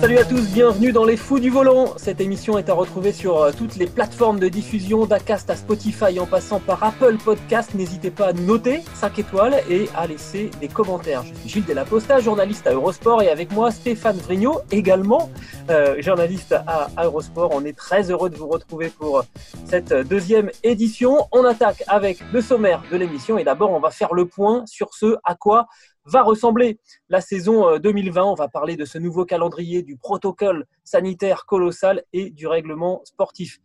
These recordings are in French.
Salut à tous, bienvenue dans Les Fous du Volant. Cette émission est à retrouver sur euh, toutes les plateformes de diffusion, d'Acast à Spotify en passant par Apple Podcast. N'hésitez pas à noter 5 étoiles et à laisser des commentaires. Je suis Gilles Delaposta, journaliste à Eurosport et avec moi Stéphane Vrignot, également euh, journaliste à Eurosport. On est très heureux de vous retrouver pour cette deuxième édition. On attaque avec le sommaire de l'émission et d'abord on va faire le point sur ce à quoi va ressembler la saison 2020. Euh, On va parler de ce nouveau calendrier, du protocole sanitaire colossal et du règlement sportif.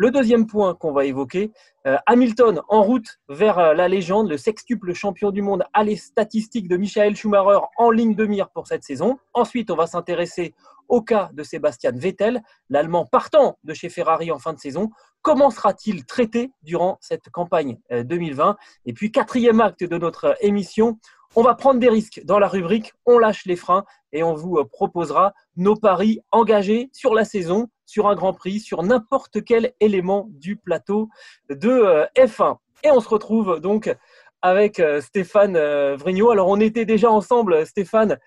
Le deuxième point qu'on va évoquer, euh, Hamilton en route vers euh, la légende, le sextuple champion du monde à les statistiques de Michael Schumacher en ligne de mire pour cette saison. Ensuite, on va s'intéresser au cas de Sébastien Vettel, l'Allemand partant de chez Ferrari en fin de saison. Comment sera-t-il traité durant cette campagne 2020 Et puis, quatrième acte de notre émission, on va prendre des risques dans la rubrique On lâche les freins et on vous euh, proposera nos paris engagés sur la saison, sur un Grand Prix, sur n'importe quel élément du plateau de euh, F1. Et on se retrouve donc avec euh, Stéphane Vrignot. Alors on était déjà ensemble, Stéphane,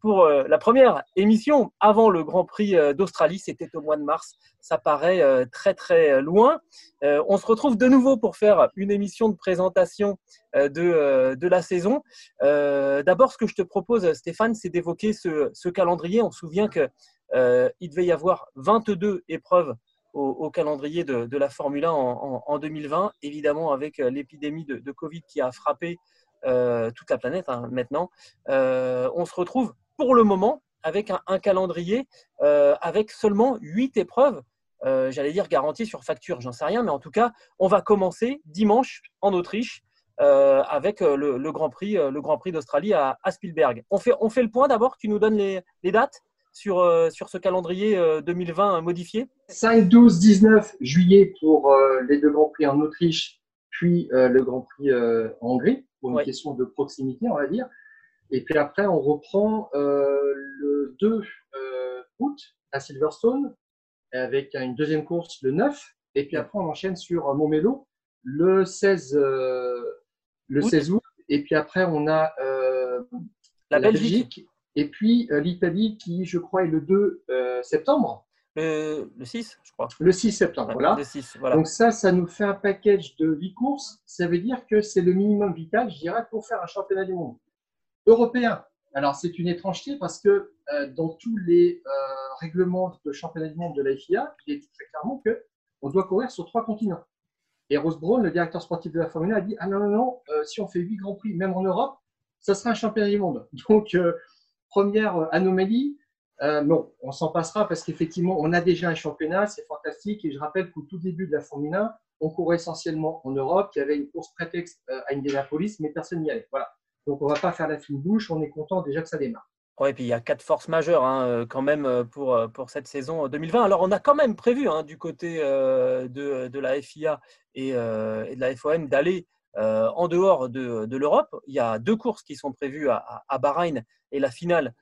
pour euh, la première émission avant le Grand Prix euh, d'Australie. C'était au mois de mars. Ça paraît euh, très très loin. On se retrouve de nouveau pour faire une émission de présentation de, de la saison. D'abord, ce que je te propose, Stéphane, c'est d'évoquer ce, calendrier. On se souvient qu'il devait y avoir 22 épreuves au, calendrier de, la Formule 1 en, 2020, évidemment avec l'épidémie de, Covid qui a frappé toute la planète hein, maintenant. on se retrouve pour le moment avec un, calendrier euh, avec seulement 8 épreuves, euh, j'allais dire garanties sur facture, j'en sais rien, mais en tout cas, on va commencer dimanche en Autriche euh, avec le, Grand Prix, le Grand Prix d'Australie à, Spielberg. On fait, on fait le point d'abord, tu nous donnes les, dates sur, sur ce calendrier 2020 modifié? 5, 12, 19 juillet pour les deux Grands Prix en Autriche, puis le Grand Prix en Hongrie, pour une question de proximité, on va dire. Et puis après, on reprend euh, le 2 euh, août à Silverstone avec une deuxième course le 9. Et puis après, on enchaîne sur Montmelo le 16, euh, le 16 août. Et puis après, on a la, Belgique. Et puis l'Italie qui, je crois, est le 2 septembre. Le, 6, je crois. Le 6 septembre, voilà. Le 6, voilà. Donc ça, ça nous fait un package de 8 courses. Ça veut dire que c'est le minimum vital, je dirais, pour faire un championnat du monde européen. Alors, c'est une étrangeté parce que euh, dans tous les euh, règlements de championnat du monde de la FIA, il est dit très clairement qu'on doit courir sur trois continents. Et Rose Brown, le directeur sportif de la Formule 1, a dit Ah non, non, non, euh, si on fait huit grands prix, même en Europe, ça sera un championnat du monde. Donc, première anomalie. non, on s'en passera parce qu'effectivement, on a déjà un championnat, c'est fantastique. Et je rappelle qu'au tout début de la Formule 1, on courait essentiellement en Europe. Il y avait une course prétexte à Indianapolis, mais personne n'y allait. Voilà. Donc, on ne va pas faire la fine bouche. On est content déjà que ça démarre. Oui, et puis il y a quatre forces majeures hein, euh, quand même euh, pour, euh, pour cette saison 2020. Alors, on a quand même prévu hein, du côté de, la FIA et, de la FOM d'aller en dehors de, l'Europe. Il y a deux courses qui sont prévues à, Bahreïn et la finale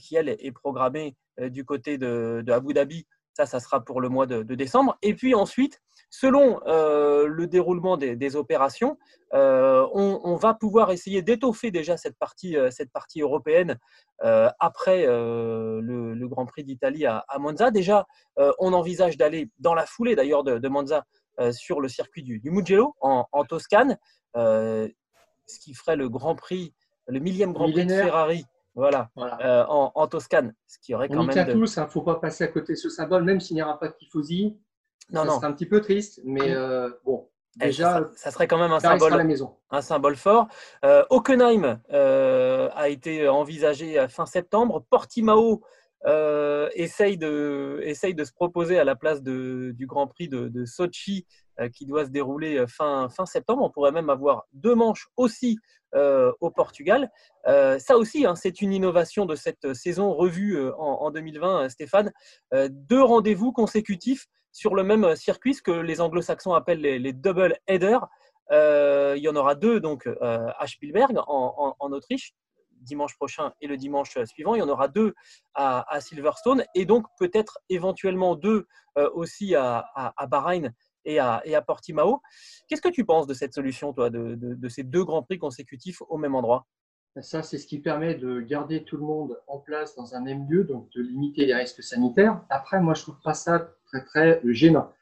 qui, elle, est programmée du côté de Abu Dhabi. Ça, ça sera pour le mois de, décembre. Et puis ensuite, Selon euh, le déroulement des, opérations, euh, on, va pouvoir essayer d'étoffer déjà cette partie, euh, cette partie européenne après le, Grand Prix d'Italie à, Monza. Déjà, on envisage d'aller dans la foulée d'ailleurs de, Monza sur le circuit du, Mugello en, Toscane, ce qui ferait le Grand Prix, le millième Grand Prix de Ferrari voilà, en, Toscane. Ce qui aurait quand on même. De... tous, il hein, ne faut pas passer à côté de ce symbole, même s'il n'y aura pas de tifosi. Non, ça un petit peu triste, mais euh, bon. Eh, déjà, ça, serait quand même un symbole, la maison. un symbole fort. Euh, Hockenheim euh, a été envisagé fin septembre. Portimao essaye, de, essaye de se proposer à la place de, du Grand Prix de, de Sochi qui doit se dérouler fin, fin septembre. On pourrait même avoir deux manches aussi au Portugal. ça aussi, hein, c'est une innovation de cette saison revue en, 2020, Stéphane. deux rendez-vous consécutifs sur le même circuit, ce que les anglo-saxons appellent les, double headers. il y en aura deux donc à Spielberg en, Autriche dimanche prochain et le dimanche suivant. Il y en aura deux à, Silverstone et donc peut-être éventuellement deux aussi à, à, Bahreïn et à, et Portimao. Qu'est-ce que tu penses de cette solution, toi, de, ces deux grands prix consécutifs au même endroit? Ça, c'est ce qui permet de garder tout le monde en place dans un même lieu, donc de limiter les risques sanitaires. Après, moi, je trouve pas ça très, très gênant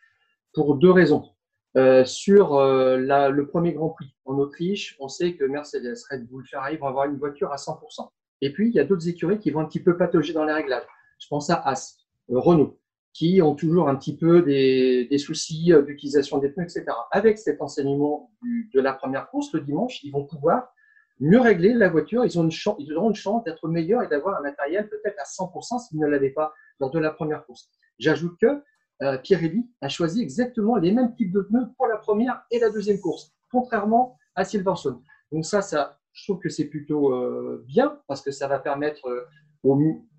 pour deux raisons. Euh, sur euh, le premier Grand Prix en Autriche, on sait que Mercedes, Red Bull, Ferrari vont avoir une voiture à 100%. Et puis, il y a d'autres écuries qui vont un petit peu patauger dans les réglages. Je pense à As, euh, Renault, qui ont toujours un petit peu des, soucis d'utilisation des pneus, etc. Avec cet enseignement de la première course le dimanche, ils vont pouvoir mieux régler la voiture. Ils, ont une chance, ils auront une chance d'être meilleurs et d'avoir un matériel peut-être à 100% s'ils ne l'avaient pas lors de la première course. J'ajoute que euh, Pirelli a choisi exactement les mêmes types de pneus pour la première et la deuxième course, contrairement à Silverstone. Donc ça, ça je trouve que c'est plutôt euh, bien parce que ça va permettre euh,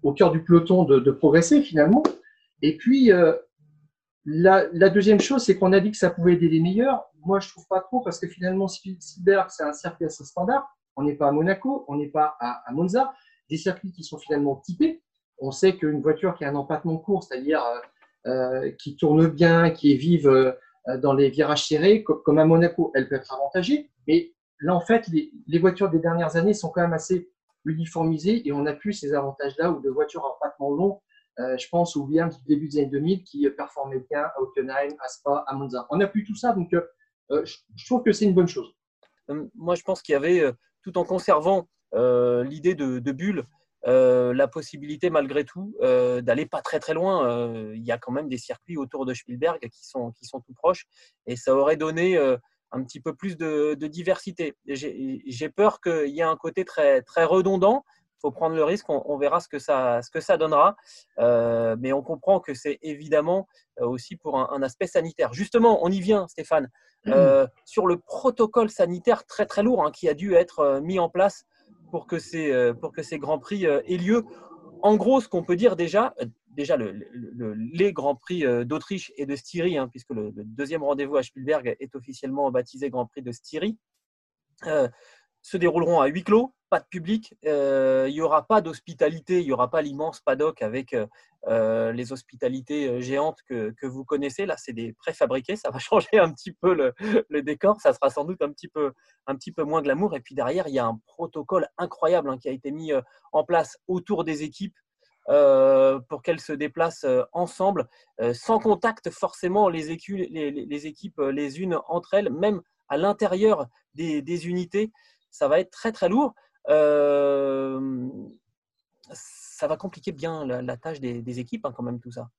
au, cœur du peloton de, progresser finalement. Et puis, la, deuxième chose, c'est qu'on a dit que ça pouvait aider les meilleurs. Moi, je trouve pas trop parce que finalement, Spielberg, c'est un circuit assez standard. On n'est pas à Monaco, on n'est pas à, à, Monza. Des circuits qui sont finalement typés. On sait qu'une voiture qui a un empattement court, c'est-à-dire euh, qui tourne bien, qui est vive euh, dans les virages serrés, comme à Monaco, elle peut être avantagée. Mais là, en fait, les, voitures des dernières années sont quand même assez uniformisées et on n'a plus ces avantages-là ou de voitures en empattement long. Euh, je pense au Williams du début des années 2000 qui performait bien à Hockenheim, à Spa, à Monza. On n'a plus tout ça, donc je, trouve que c'est une bonne chose. Moi, je pense qu'il y avait, tout en conservant l'idée de, de bulle, euh, la possibilité malgré tout euh, d'aller pas très très loin. Euh, il y a quand même des circuits autour de Spielberg qui sont, qui sont tout proches et ça aurait donné un petit peu plus de, diversité. J'ai peur qu'il y ait un côté très, très redondant. Il faut prendre le risque, on, verra ce que ça, ce que ça donnera. mais on comprend que c'est évidemment aussi pour un, aspect sanitaire. Justement, on y vient, Stéphane, mmh. sur le protocole sanitaire très très lourd hein, qui a dû être mis en place pour que ces, euh, pour que ces grands prix euh, aient lieu. En gros, ce qu'on peut dire déjà, euh, déjà le, les grands prix d'Autriche et de Styrie, hein, puisque le, deuxième rendez-vous à Spielberg est officiellement baptisé Grand Prix de Styrie, se dérouleront à huis clos, pas de public, il n'y aura pas d'hospitalité, il n'y aura pas l'immense paddock avec les hospitalités géantes que, que, vous connaissez. Là, c'est des préfabriqués, ça va changer un petit peu le, décor, ça sera sans doute un petit, peu, un petit peu moins glamour. Et puis derrière, il y a un protocole incroyable hein, qui a été mis en place autour des équipes. pour qu'elles se déplacent ensemble, sans contact forcément les, les, équipes les unes entre elles, même à l'intérieur des unités ça va être très très lourd. Euh, ça va compliquer bien la, tâche des, équipes hein, quand même tout ça.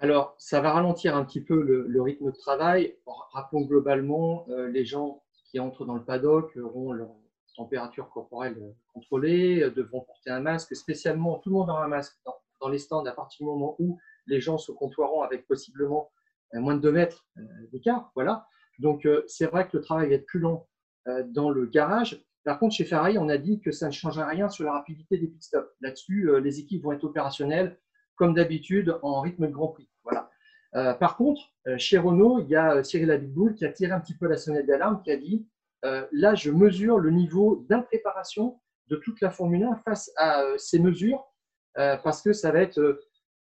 Alors, ça va ralentir un petit peu le, rythme de travail. Rappelons globalement, euh, les gens qui entrent dans le paddock auront leur température corporelle contrôlée, euh, devront porter un masque, spécialement tout le monde aura un masque dans, les stands à partir du moment où les gens se comptoiront avec possiblement moins de 2 mètres d'écart. Voilà. Donc, c'est vrai que le travail va être plus long dans le garage. Par contre, chez Ferrari, on a dit que ça ne changerait rien sur la rapidité des pit stops. Là-dessus, euh, les équipes vont être opérationnelles comme d'habitude en rythme de Grand Prix. Voilà. Euh, par contre, euh, chez Renault, il y a Cyril Abitboul qui a tiré un petit peu la sonnette d'alarme, qui a dit là, je mesure le niveau d'impréparation de toute la Formule 1 face à ces mesures, parce que ça va être,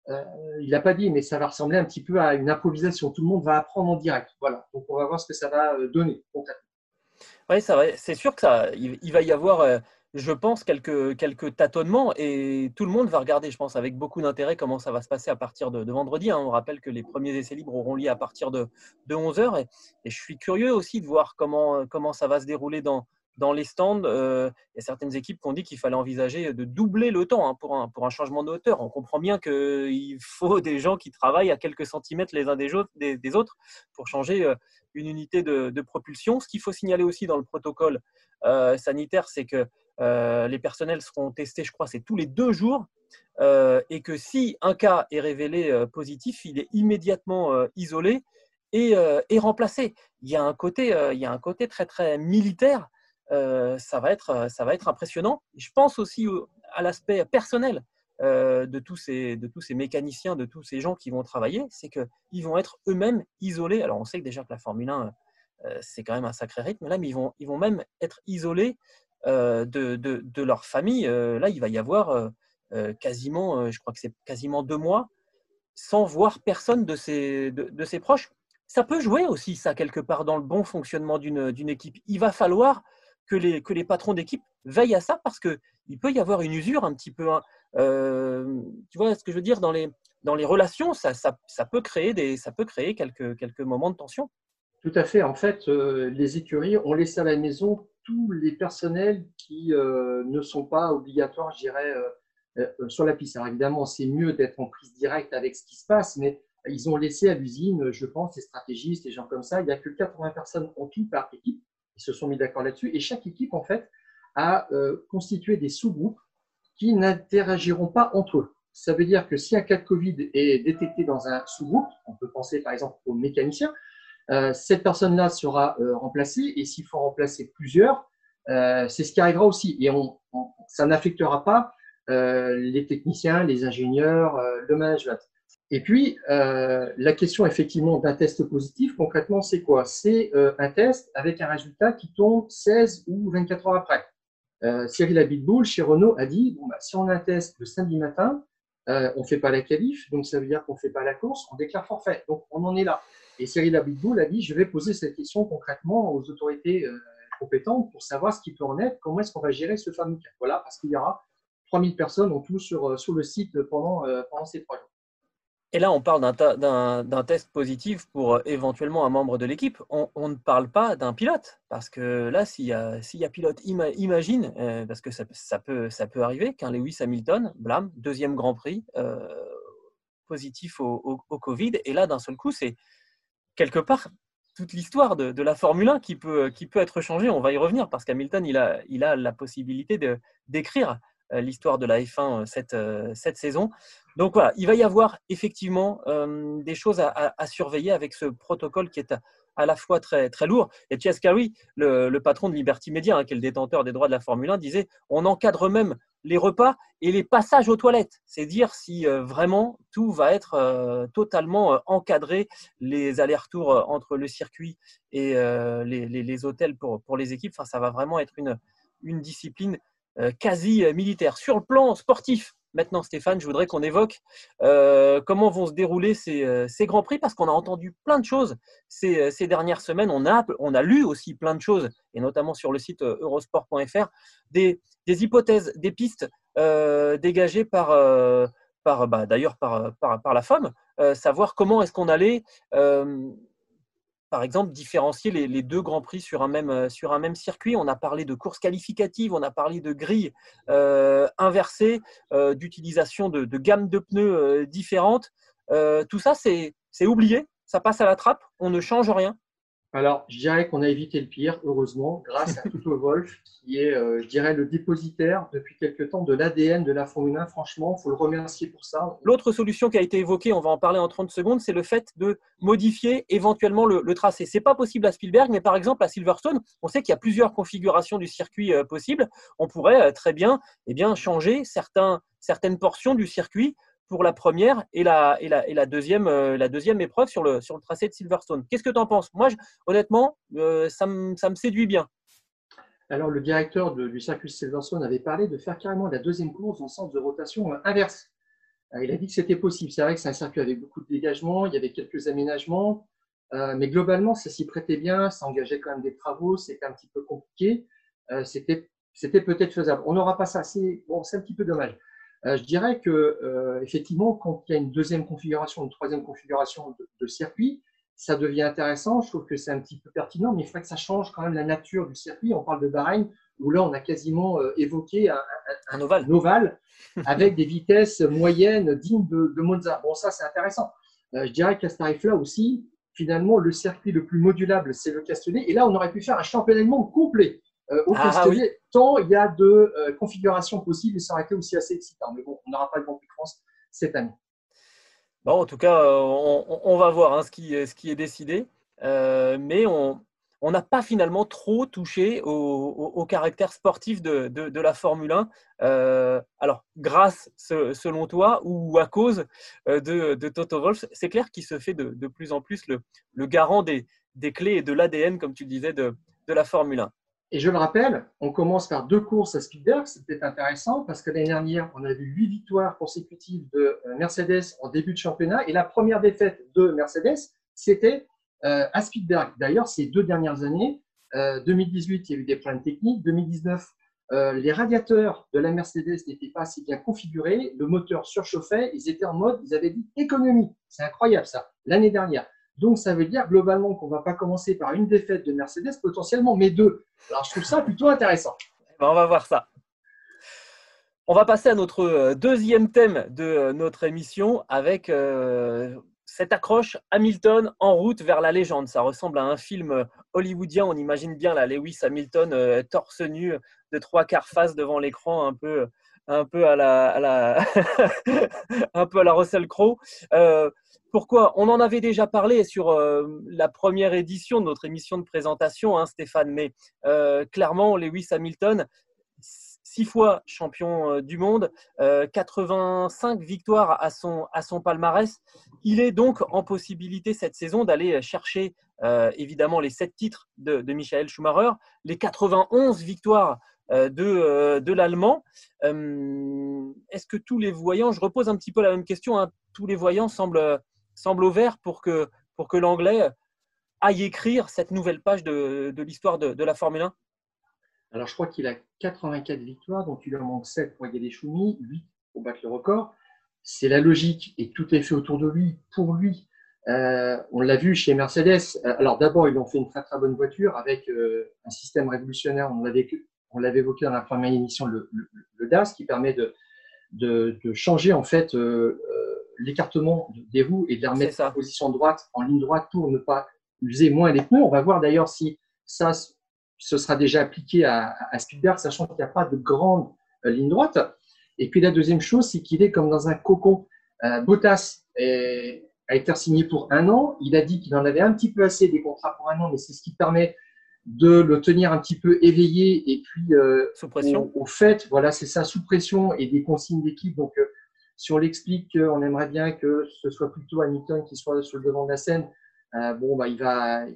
il n'a pas dit, mais ça va ressembler un petit peu à une improvisation. Tout le monde va apprendre en direct. Voilà. Donc, on va voir ce que ça va donner concrètement. Oui, c'est sûr que ça, il, va y avoir, euh, je pense, quelques, quelques tâtonnements et tout le monde va regarder, je pense, avec beaucoup d'intérêt comment ça va se passer à partir de, vendredi. Hein. On rappelle que les premiers essais libres auront lieu à partir de, de 11h et, et, je suis curieux aussi de voir comment, comment ça va se dérouler dans, dans les stands, euh, il y a certaines équipes qui ont dit qu'il fallait envisager de doubler le temps hein, pour, un, changement de hauteur. On comprend bien qu'il faut des gens qui travaillent à quelques centimètres les uns des, autres, pour changer euh, une unité de, propulsion. Ce qu'il faut signaler aussi dans le protocole euh, sanitaire, c'est que les personnels seront testés, je crois, c'est tous les deux jours. et que si un cas est révélé positif, il est immédiatement isolé est remplacé. Il y a un côté, très militaire. Ça va être, ça va être impressionnant. Je pense aussi à l'aspect personnel. de, tous ces, de tous ces mécaniciens, de tous ces gens qui vont travailler, c'est qu'ils vont être eux-mêmes isolés. Alors on sait que déjà que la Formule 1, c'est quand même un sacré rythme là, mais ils vont, ils vont même être isolés de, de, de, leur famille. là, il va y avoir quasiment, je crois que c'est quasiment deux mois sans voir personne de ses, de, ses proches. Ça peut jouer aussi, ça, quelque part, dans le bon fonctionnement d'une équipe. Il va falloir que les, que les patrons d'équipe veillent à ça parce qu'il peut y avoir une usure un petit peu. Hein. Euh, tu vois ce que je veux dire dans les, dans les relations, ça, ça, ça, peut créer, des, ça peut créer quelques, quelques moments de tension. Tout à fait. En fait, euh, les écuries ont laissé à la maison tous les personnels qui euh, ne sont pas obligatoires, je dirais, sur la piste. Alors évidemment, c'est mieux d'être en prise directe avec ce qui se passe, mais ils ont laissé à l'usine, je pense, les stratégistes, les gens comme ça, il n'y a que 80 personnes en tout par équipe. Ils se sont mis d'accord là-dessus. Et chaque équipe, en fait, a euh, constitué des sous-groupes qui n'interagiront pas entre eux. Ça veut dire que si un cas de Covid est détecté dans un sous-groupe, on peut penser par exemple aux mécaniciens, cette personne-là sera remplacée et s'il faut remplacer plusieurs, c'est ce qui arrivera aussi. Et ça n'affectera pas euh, les techniciens, les ingénieurs, euh, le management. Et puis, euh, la question effectivement d'un test positif, concrètement, c'est quoi? C'est un test avec un résultat qui tombe 16 ou 24 heures après. Cyril Abitboul, chez Renault, a dit bon, bah, si on a un test le samedi matin, on ne fait pas la qualif, donc ça veut dire qu'on ne fait pas la course, on déclare forfait. Donc, on en est là. Et Cyril Abitboul a dit je vais poser cette question concrètement aux autorités compétentes pour savoir ce qui peut en être, comment est-ce qu'on va gérer ce fameux cas. Voilà, parce qu'il y aura 3000 personnes en tout sur, euh, sur le site pendant, euh, pendant ces trois jours. Et là, on parle d'un test positif pour euh, éventuellement un membre de l'équipe. On, ne parle pas d'un pilote. Parce que là, s'il y, a pilote, imagine, parce que ça, peut, arriver, qu'un Lewis Hamilton, blâme, deuxième Grand Prix, positif au, Covid. Et là, d'un seul coup, c'est quelque part toute l'histoire de, la Formule 1 qui peut, être changée. On va y revenir parce qu'Hamilton, il a, il a la possibilité d'écrire euh, l'histoire de la F1 euh, cette, euh, cette saison. Donc voilà, il va y avoir effectivement des choses à, surveiller avec ce protocole qui est à, la fois très, très lourd. Et Chase Carey, le, patron de Liberty Media, hein, qui est le détenteur des droits de la Formule 1, disait on encadre même les repas et les passages aux toilettes. C'est dire si vraiment tout va être totalement encadré, les allers-retours entre le circuit et les, les, hôtels pour, pour les équipes. Enfin, ça va vraiment être une, une discipline euh, quasi militaire. Sur le plan sportif, maintenant Stéphane, je voudrais qu'on évoque euh, comment vont se dérouler euh, ces, grands prix parce qu'on a entendu plein de choses ces, dernières semaines. On a, on a lu aussi plein de choses, et notamment sur le site eurosport.fr, des, hypothèses, des pistes dégagées par, bah, d'ailleurs par, la FOM, savoir comment est-ce qu'on allait par exemple, différencier les, deux grands prix sur un, même, euh, sur un même circuit. On a parlé de courses qualificatives, on a parlé de grilles euh, inversées, euh, d'utilisation de, de gammes de pneus différentes. tout ça, c'est oublié, ça passe à la trappe, on ne change rien. Alors, je dirais qu'on a évité le pire, heureusement, grâce à Toto Wolf, qui est, euh, je dirais, le dépositaire depuis quelque temps de l'ADN de la Formule 1. Franchement, il faut le remercier pour ça. L'autre solution qui a été évoquée, on va en parler en 30 secondes, c'est le fait de modifier éventuellement le, tracé. Ce n'est pas possible à Spielberg, mais par exemple à Silverstone, on sait qu'il y a plusieurs configurations du circuit euh, possibles. On pourrait euh, très bien, eh bien changer certains, certaines portions du circuit pour la première et la, euh, deuxième épreuve sur le, tracé de Silverstone. Qu'est-ce que tu en penses? Moi, honnêtement, euh, ça, me, séduit bien. Alors, le directeur du circuit Silverstone avait parlé de faire carrément la deuxième course en sens de rotation inverse. Euh, il a dit que c'était possible. C'est vrai que c'est un circuit avec beaucoup de dégagement, il y avait quelques aménagements, mais globalement, ça s'y prêtait bien, ça engageait quand même des travaux, c'était un petit peu compliqué. c'était peut-être faisable. On n'aura pas ça. C'est bon, un petit peu dommage. Euh, je dirais que euh, effectivement, quand il y a une deuxième configuration, une troisième configuration de, circuit, ça devient intéressant. Je trouve que c'est un petit peu pertinent, mais il faudrait que ça change quand même la nature du circuit. On parle de Bahreïn, où là, on a quasiment euh, évoqué un, ovale. avec des vitesses moyennes dignes de, Monza. Bon, ça, c'est intéressant. je dirais qu'à ce tarif-là aussi, finalement, le circuit le plus modulable, c'est le Castellet. Et là, on aurait pu faire un championnat du monde complet euh, au ah, il y a de euh, configurations possibles et ça aurait été aussi assez excitant. Mais bon, on n'aura pas le Grand Prix de France cette année. Bon, en tout cas, on, va voir hein, ce, qui, est décidé. mais on, n'a pas finalement trop touché au, caractère sportif de, la Formule 1. Euh, alors, grâce, selon toi, ou à cause euh, de, Toto Wolff, c'est clair qu'il se fait de, plus en plus le, garant des, clés et de l'ADN, comme tu disais, de, la Formule 1. Et je le rappelle, on commence par deux courses à Spielberg, c'était intéressant parce que l'année dernière, on a vu huit victoires consécutives de euh, Mercedes en début de championnat et la première défaite de Mercedes, c'était euh, à Spielberg. D'ailleurs, ces deux dernières années, 2018, euh, il y a eu des problèmes techniques. 2019, euh, les radiateurs de la Mercedes n'étaient pas assez bien configurés. Le moteur surchauffait. Ils étaient en mode, ils avaient dit économie. C'est incroyable ça, l'année dernière. Donc, ça veut dire globalement qu'on ne va pas commencer par une défaite de Mercedes, potentiellement, mais deux. Alors, je trouve ça plutôt intéressant. Eh ben, on va voir ça. On va passer à notre deuxième thème de notre émission avec cette accroche Hamilton en route vers la légende. Ça ressemble à un film euh, hollywoodien. On imagine bien la Lewis Hamilton euh, torse nu de trois quarts face devant l'écran, un peu, à la, un peu à la Russell Crowe. Euh, pourquoi? On en avait déjà parlé sur la première édition de notre émission de présentation, hein, Stéphane. Mais clairement, Lewis Hamilton, six fois champion euh, du monde, 85 euh, victoires à son, à son palmarès. Il est donc en possibilité cette saison d'aller chercher euh, évidemment les sept titres de, de, Michael Schumacher, les 91 victoires de, de l'Allemand. Est-ce que tous les voyants, je repose un petit peu la même question, hein, tous les voyants semblent, semblent au vert pour que, pour que l'Anglais aille écrire cette nouvelle page de, de l'histoire de, de la Formule 1 alors, je crois qu'il a 84 victoires, donc il lui en manque 7 pour gagner Choumi, 8 pour battre le record. C'est la logique et tout est fait autour de lui, pour lui. Euh, on l'a vu chez Mercedes. Euh, alors, d'abord, ils ont fait une très très bonne voiture avec euh, un système révolutionnaire. On l'avait, on l'avait évoqué dans la première émission, le, DAS, qui permet de, de, changer en fait l'écartement des roues et de remettre en position droite, en ligne droite pour ne pas user moins les pneus. On va voir d'ailleurs si ça ce sera déjà appliqué à, Spielberg, sachant qu'il n'y a pas de grande euh, ligne droite. Et puis la deuxième chose, c'est qu'il est comme dans un cocon. Euh, Bottas a été signé pour un an. Il a dit qu'il en avait un petit peu assez des contrats pour un an, mais c'est ce qui permet de le tenir un petit peu éveillé et puis euh, sous pression. Au, fait, voilà, c'est ça, sous pression et des consignes d'équipe. Donc, si on l'explique qu'on aimerait bien que ce soit plutôt Hamilton qui soit sur le devant de la scène, bon, bah, il va,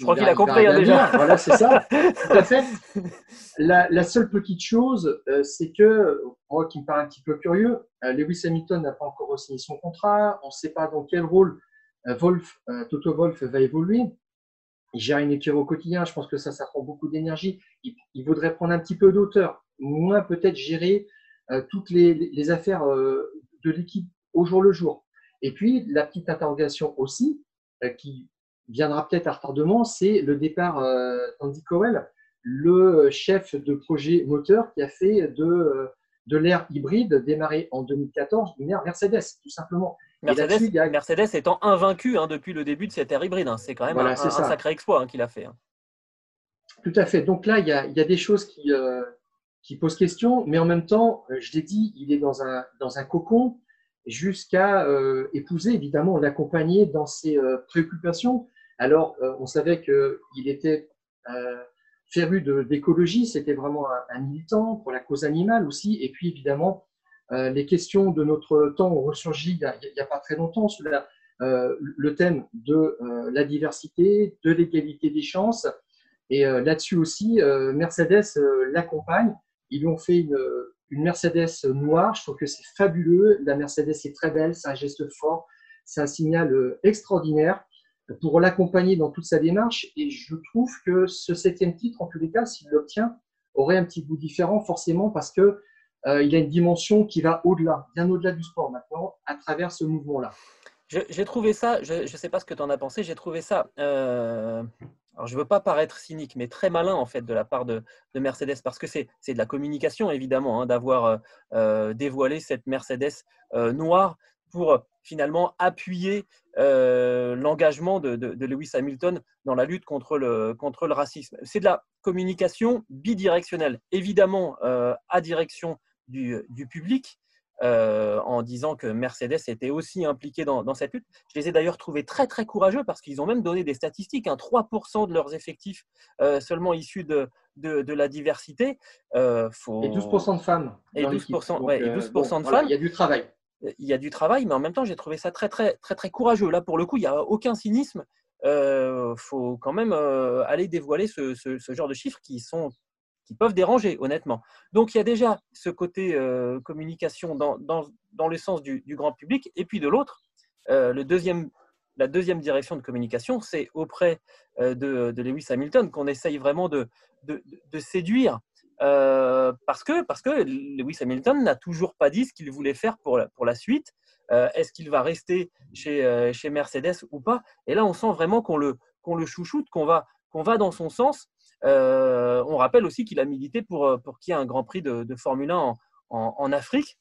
je crois qu'il a compris hein, déjà. Voilà, c'est ça. Tout à fait. La, seule petite chose, euh, c'est que, moi qui me paraît un petit peu curieux, euh, Lewis Hamilton n'a pas encore signé son contrat. On ne sait pas dans quel rôle euh, Wolf, Toto Wolf va évoluer. Il gère une équipe au quotidien. Je pense que ça, ça prend beaucoup d'énergie. Il, voudrait prendre un petit peu d'auteur, moins peut-être gérer toutes les, les affaires de l'équipe au jour le jour. Et puis, la petite interrogation aussi, qui viendra peut-être à retardement, c'est le départ euh, d'Andy Cowell, le chef de projet moteur qui a fait de, euh, de l'ère hybride démarré en 2014, une ère Mercedes, tout simplement. Mercedes, Mercedes étant invaincu hein, depuis le début de cette ère hybride. Hein. C'est quand même un, sacré exploit hein, qu'il a fait. Tout à fait. Donc là, il y a, des choses qui, euh, qui posent question, mais en même temps, je l'ai dit, il est dans un, dans un cocon jusqu'à épouser, évidemment, l'accompagner dans ses préoccupations. Alors, euh, on savait qu'il était euh, féru d'écologie, c'était vraiment un, militant pour la cause animale aussi. Et puis, évidemment, euh, les questions de notre temps ont ressurgi il n'y a, pas très longtemps sur le thème de la diversité, de l'égalité des chances. Et là-dessus aussi, Mercedes l'accompagne. Ils lui ont fait une, Mercedes noire. Je trouve que c'est fabuleux. La Mercedes est très belle, c'est un geste fort, c'est un signal extraordinaire pour l'accompagner dans toute sa démarche. Et je trouve que ce septième titre, en tous les cas, s'il l'obtient, aurait un petit goût différent, forcément, parce que euh, il a une dimension qui va au-delà, bien au-delà du sport maintenant, à travers ce mouvement-là. J'ai trouvé ça, je ne sais pas ce que tu en as pensé, j'ai trouvé ça, euh, je ne veux pas paraître cynique, mais très malin en fait de la part de, Mercedes, parce que c'est de la communication évidemment, hein, d'avoir euh, dévoilé cette Mercedes noire pour finalement appuyer euh, l'engagement de, Lewis Hamilton dans la lutte contre le, racisme. C'est de la communication bidirectionnelle, évidemment euh, à direction du, public, en disant que Mercedes était aussi impliqué dans, cette lutte. Je les ai d'ailleurs trouvés très très courageux parce qu'ils ont même donné des statistiques, 3% hein, de leurs effectifs seulement issus de, de, la diversité. Faut... Et 12% de femmes. Et 12%, ouais, et 12 de femmes. Il y a du travail il y a du travail, mais en même temps, j'ai trouvé ça très, très, très, très courageux. Là, pour le coup, il n'y a aucun cynisme. Il euh, faut quand même euh, aller dévoiler ce, genre de chiffres qui, sont, qui peuvent déranger, honnêtement. Donc, il y a déjà ce côté euh, communication dans, dans, dans, le sens du, grand public. Et puis, de l'autre, le deuxième, la deuxième direction de communication, c'est auprès de, de, Lewis Hamilton qu'on essaye vraiment de, de, de séduire euh, parce, que, parce que Lewis Hamilton n'a toujours pas dit ce qu'il voulait faire pour la, pour la suite. Euh, est-ce qu'il va rester chez, euh, chez Mercedes ou pas? Et là, on sent vraiment qu'on le, qu'on le chouchoute, qu'on va, qu'on va dans son sens. On rappelle aussi qu'il a milité pour, pour qu'il y ait un Grand Prix de, Formule 1 en, en, Afrique.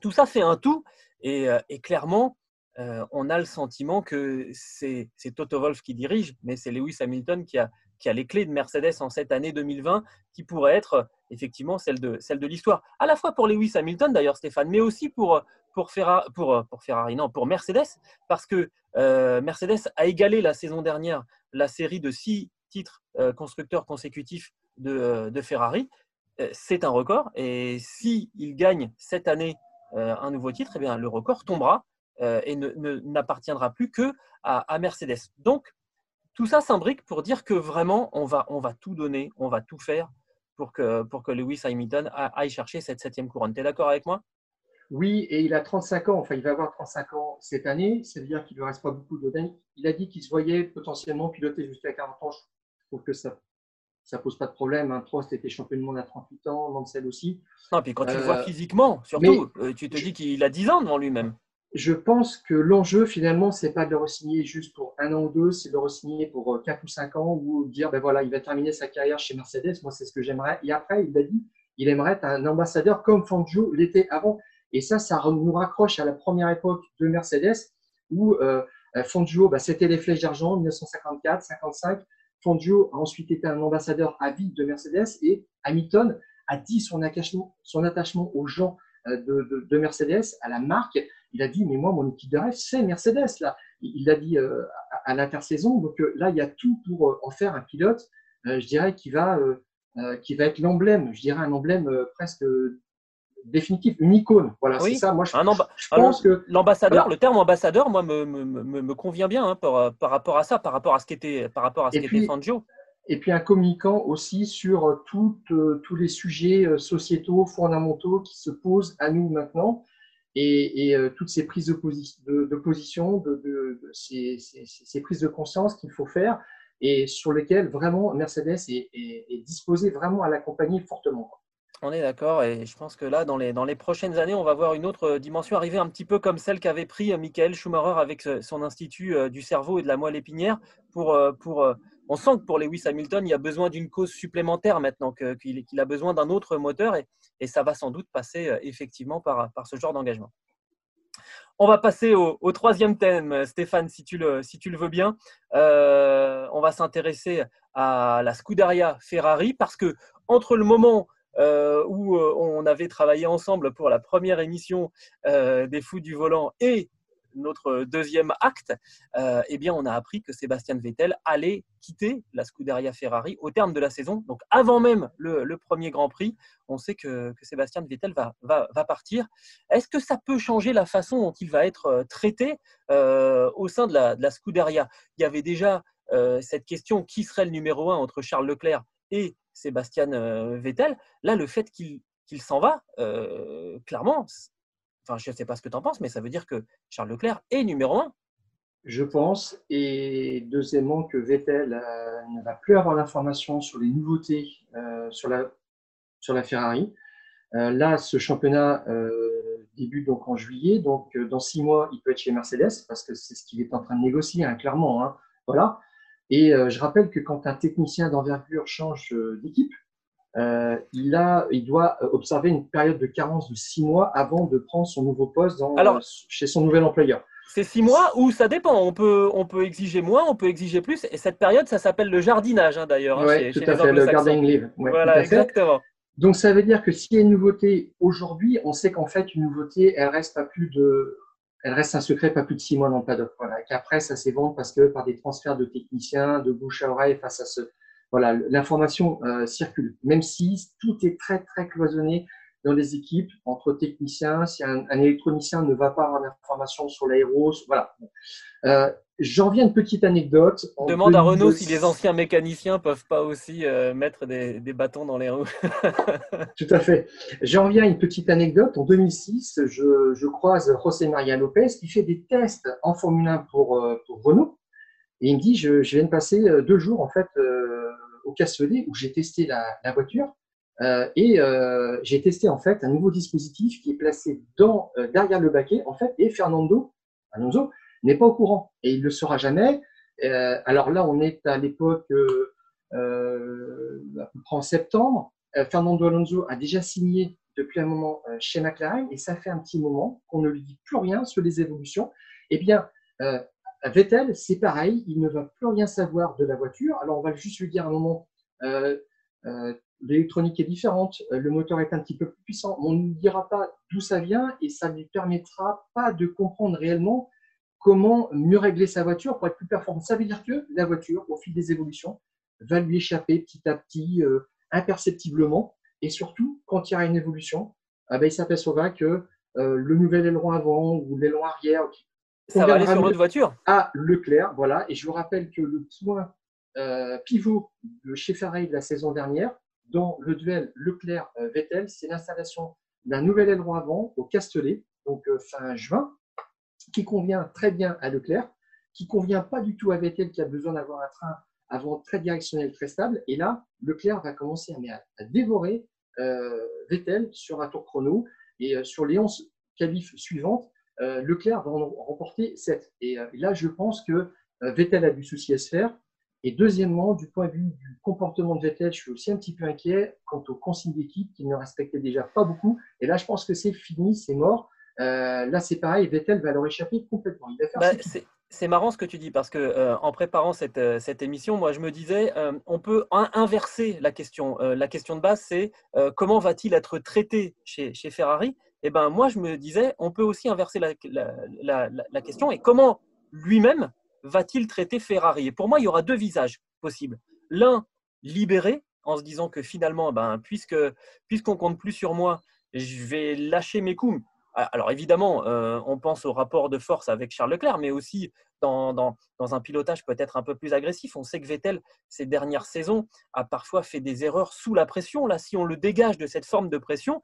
Tout ça fait un tout. Et, et clairement, on a le sentiment que c'est Toto Wolff qui dirige, mais c'est Lewis Hamilton qui a, qui a les clés de Mercedes en cette année 2020, qui pourrait être effectivement celle de, celle de l'histoire. À la fois pour Lewis Hamilton d'ailleurs, Stéphane, mais aussi pour, pour, pour, Ferrari, non, pour Mercedes, parce que euh, Mercedes a égalé la saison dernière la série de six titres euh, constructeurs consécutifs de, euh, de Ferrari. C'est un record, et s'il il gagne cette année un nouveau titre, eh bien, le record tombera et n'appartiendra plus que à, à Mercedes. Donc, tout ça s'imbrique pour dire que vraiment, on va, on va tout donner, on va tout faire pour que, pour que Lewis Hamilton aille chercher cette septième couronne. Tu es d'accord avec moi? Oui, et il a 35 ans, enfin il va avoir 35 ans cette année, c'est-à-dire qu'il ne lui reste pas beaucoup de temps. Il a dit qu'il se voyait potentiellement piloter jusqu'à 40 ans. Trouve que ça ça pose pas de problème. Un Prost était champion du monde à 38 ans, Mansell aussi. Non, puis quand tu le vois euh, physiquement, surtout, euh, tu te dis qu'il a 10 ans devant lui-même je pense que l'enjeu, finalement, c'est pas de le re-signer juste pour un an ou deux, c'est de le re-signer pour 4 euh, ou 5 ans ou dire, ben voilà, il va terminer sa carrière chez Mercedes. Moi, c'est ce que j'aimerais. Et après, il a dit, il aimerait être un ambassadeur comme Fangio l'était avant. Et ça, ça nous raccroche à la première époque de Mercedes où euh, Fangio, ben, c'était les flèches d'argent, 1954, 55. Fangio a ensuite été un ambassadeur à vie de Mercedes et Hamilton a dit son attachement, son attachement aux gens euh, de, de Mercedes, à la marque il a dit, mais moi, mon équipe de rêve, c'est Mercedes. Là. Il l'a dit euh, à, l'intersaison. Donc euh, là, il y a tout pour en faire un pilote, je dirais, qui va, qui va être l'emblème, je dirais un emblème presque définitif, une icône. Voilà, c'est ça. Moi, je, pense que l'ambassadeur, le terme ambassadeur, moi, me, me, me, convient bien hein, par, par, rapport à ça, par rapport à ce qu'était, par rapport à ce qu'était Fangio. Et puis un communicant aussi sur toutes, tous les sujets sociétaux fondamentaux qui se posent à nous maintenant et, euh, toutes ces prises de, position, de, ces, prises de conscience qu'il faut faire et sur lesquelles vraiment Mercedes est, est, disposé vraiment à l'accompagner fortement. On est d'accord et je pense que là, dans les, dans les prochaines années, on va voir une autre dimension arriver un petit peu comme celle qu'avait pris euh, Michael Schumacher avec son institut euh, du cerveau et de la moelle épinière pour, pour on sent que pour Lewis Hamilton, il y a besoin d'une cause supplémentaire maintenant, qu'il a besoin d'un autre moteur et, ça va sans doute passer euh, effectivement par, ce genre d'engagement. On va passer au, troisième thème, Stéphane, si tu le, si tu le veux bien. Euh, on va s'intéresser à la Scuderia Ferrari parce que entre le moment euh, où on avait travaillé ensemble pour la première émission des Fous du volant et notre deuxième acte, euh, eh bien, on a appris que Sébastien Vettel allait quitter la Scuderia Ferrari au terme de la saison. Donc, avant même le, premier Grand Prix, on sait que, Sébastien Vettel va, partir. Est-ce que ça peut changer la façon dont il va être euh, traité euh, au sein de la, de Scuderia? Il y avait déjà cette question qui serait le numéro un entre Charles Leclerc et Sébastien Vettel. Là, le fait qu'il s'en va, clairement, Enfin, je ne sais pas ce que tu en penses, mais ça veut dire que Charles Leclerc est numéro un. Je pense. Et deuxièmement, que Vettel euh, ne va plus avoir d'informations sur les nouveautés euh, sur, la, Ferrari. Euh, là, ce championnat débute donc en juillet. Donc, dans six mois, il peut être chez Mercedes parce que c'est ce qu'il est en train de négocier, hein, clairement. Hein. voilà. Et je rappelle que quand un technicien d'envergure change d'équipe, euh, il, a, il doit observer une période de carence de six mois avant de prendre son nouveau poste dans, Alors, chez son nouvel employeur. C'est six mois ou ça dépend. On peut, on peut exiger moins, on peut exiger plus. Et cette période, ça s'appelle le jardinage hein, d'ailleurs. Hein, oui, tout à fait, le gardening leave. voilà, exactement. Donc ça veut dire que s'il y a une nouveauté aujourd'hui, on sait qu'en fait une nouveauté, elle reste pas plus de, elle reste un secret pas plus de six mois dans le paddock. Voilà. Qu'après ça s'évente parce que par des transferts de techniciens, de bouche à oreille face à ce, voilà, l'information euh, circule. Même si tout est très très cloisonné dans les équipes entre techniciens, si un, électronicien ne va pas avoir d'informations sur l'aéro, voilà. Euh, J'en viens à une petite anecdote. Demande à Renault si les anciens mécaniciens peuvent pas aussi euh, mettre des, bâtons dans les roues. Tout à fait. J'en viens à une petite anecdote. En 2006, je, croise José Maria Lopez qui fait des tests en Formule 1 pour, euh, pour Renault. Et il me dit, je, viens de passer euh, deux jours en fait au Castellet où j'ai testé la, la voiture. et j'ai testé en fait un nouveau dispositif qui est placé dans, derrière le baquet en fait et Fernando Alonso n'est pas au courant et il ne le sera jamais. Euh, alors là, on est à l'époque, euh, euh, à peu près en septembre. Fernando Alonso a déjà signé depuis un moment chez McLaren et ça fait un petit moment qu'on ne lui dit plus rien sur les évolutions. Eh bien, Vettel, c'est pareil, il ne va plus rien savoir de la voiture. Alors, on va juste lui dire un moment, l'électronique est différente, le moteur est un petit peu plus puissant. On ne lui dira pas d'où ça vient et ça ne lui permettra pas de comprendre réellement comment mieux régler sa voiture pour être plus performant. Ça veut dire que la voiture, au fil des évolutions, va lui échapper petit à petit, euh, imperceptiblement. Et surtout, quand il y aura une évolution, ah ben, il s'apercevra que euh, le nouvel aileron avant ou l'aileron arrière. Ça va aller sur votre voiture À Leclerc, voilà. Et je vous rappelle que le point euh, pivot de chez Ferrari de la saison dernière, dans le duel Leclerc-Vettel, c'est l'installation d'un nouvel aileron avant au Castellet, donc fin juin, qui convient très bien à Leclerc, qui convient pas du tout à Vettel qui a besoin d'avoir un train avant très directionnel, très stable. Et là, Leclerc va commencer à, dévorer euh, Vettel sur un tour chrono. Et euh, sur les 11 qualifs suivantes, euh, Leclerc va en remporter 7. Et là, je pense que Vettel a du souci à se faire. Et deuxièmement, du point de vue du comportement de Vettel, je suis aussi un petit peu inquiet quant aux consignes d'équipe qu'il ne respectait déjà pas beaucoup. Et là, je pense que c'est fini, c'est mort. Euh, là, c'est pareil, Vettel va leur échapper complètement. Bah, c'est marrant ce que tu dis parce que euh, en préparant cette, euh, cette, émission, moi je me disais, on peut inverser la question. la question de base, c'est comment va-t-il être traité chez, chez Ferrari? Et eh ben moi je me disais, on peut aussi inverser la, la, la question et comment lui-même va-t-il traiter Ferrari? Et pour moi, il y aura deux visages possibles. L'un libéré en se disant que finalement, ben, puisque puisqu'on compte plus sur moi, je vais lâcher mes coups alors évidemment, euh, on pense au rapport de force avec Charles Leclerc, mais aussi dans, un pilotage peut-être un peu plus agressif. On sait que Vettel, ces dernières saisons, a parfois fait des erreurs sous la pression. Là, si on le dégage de cette forme de pression,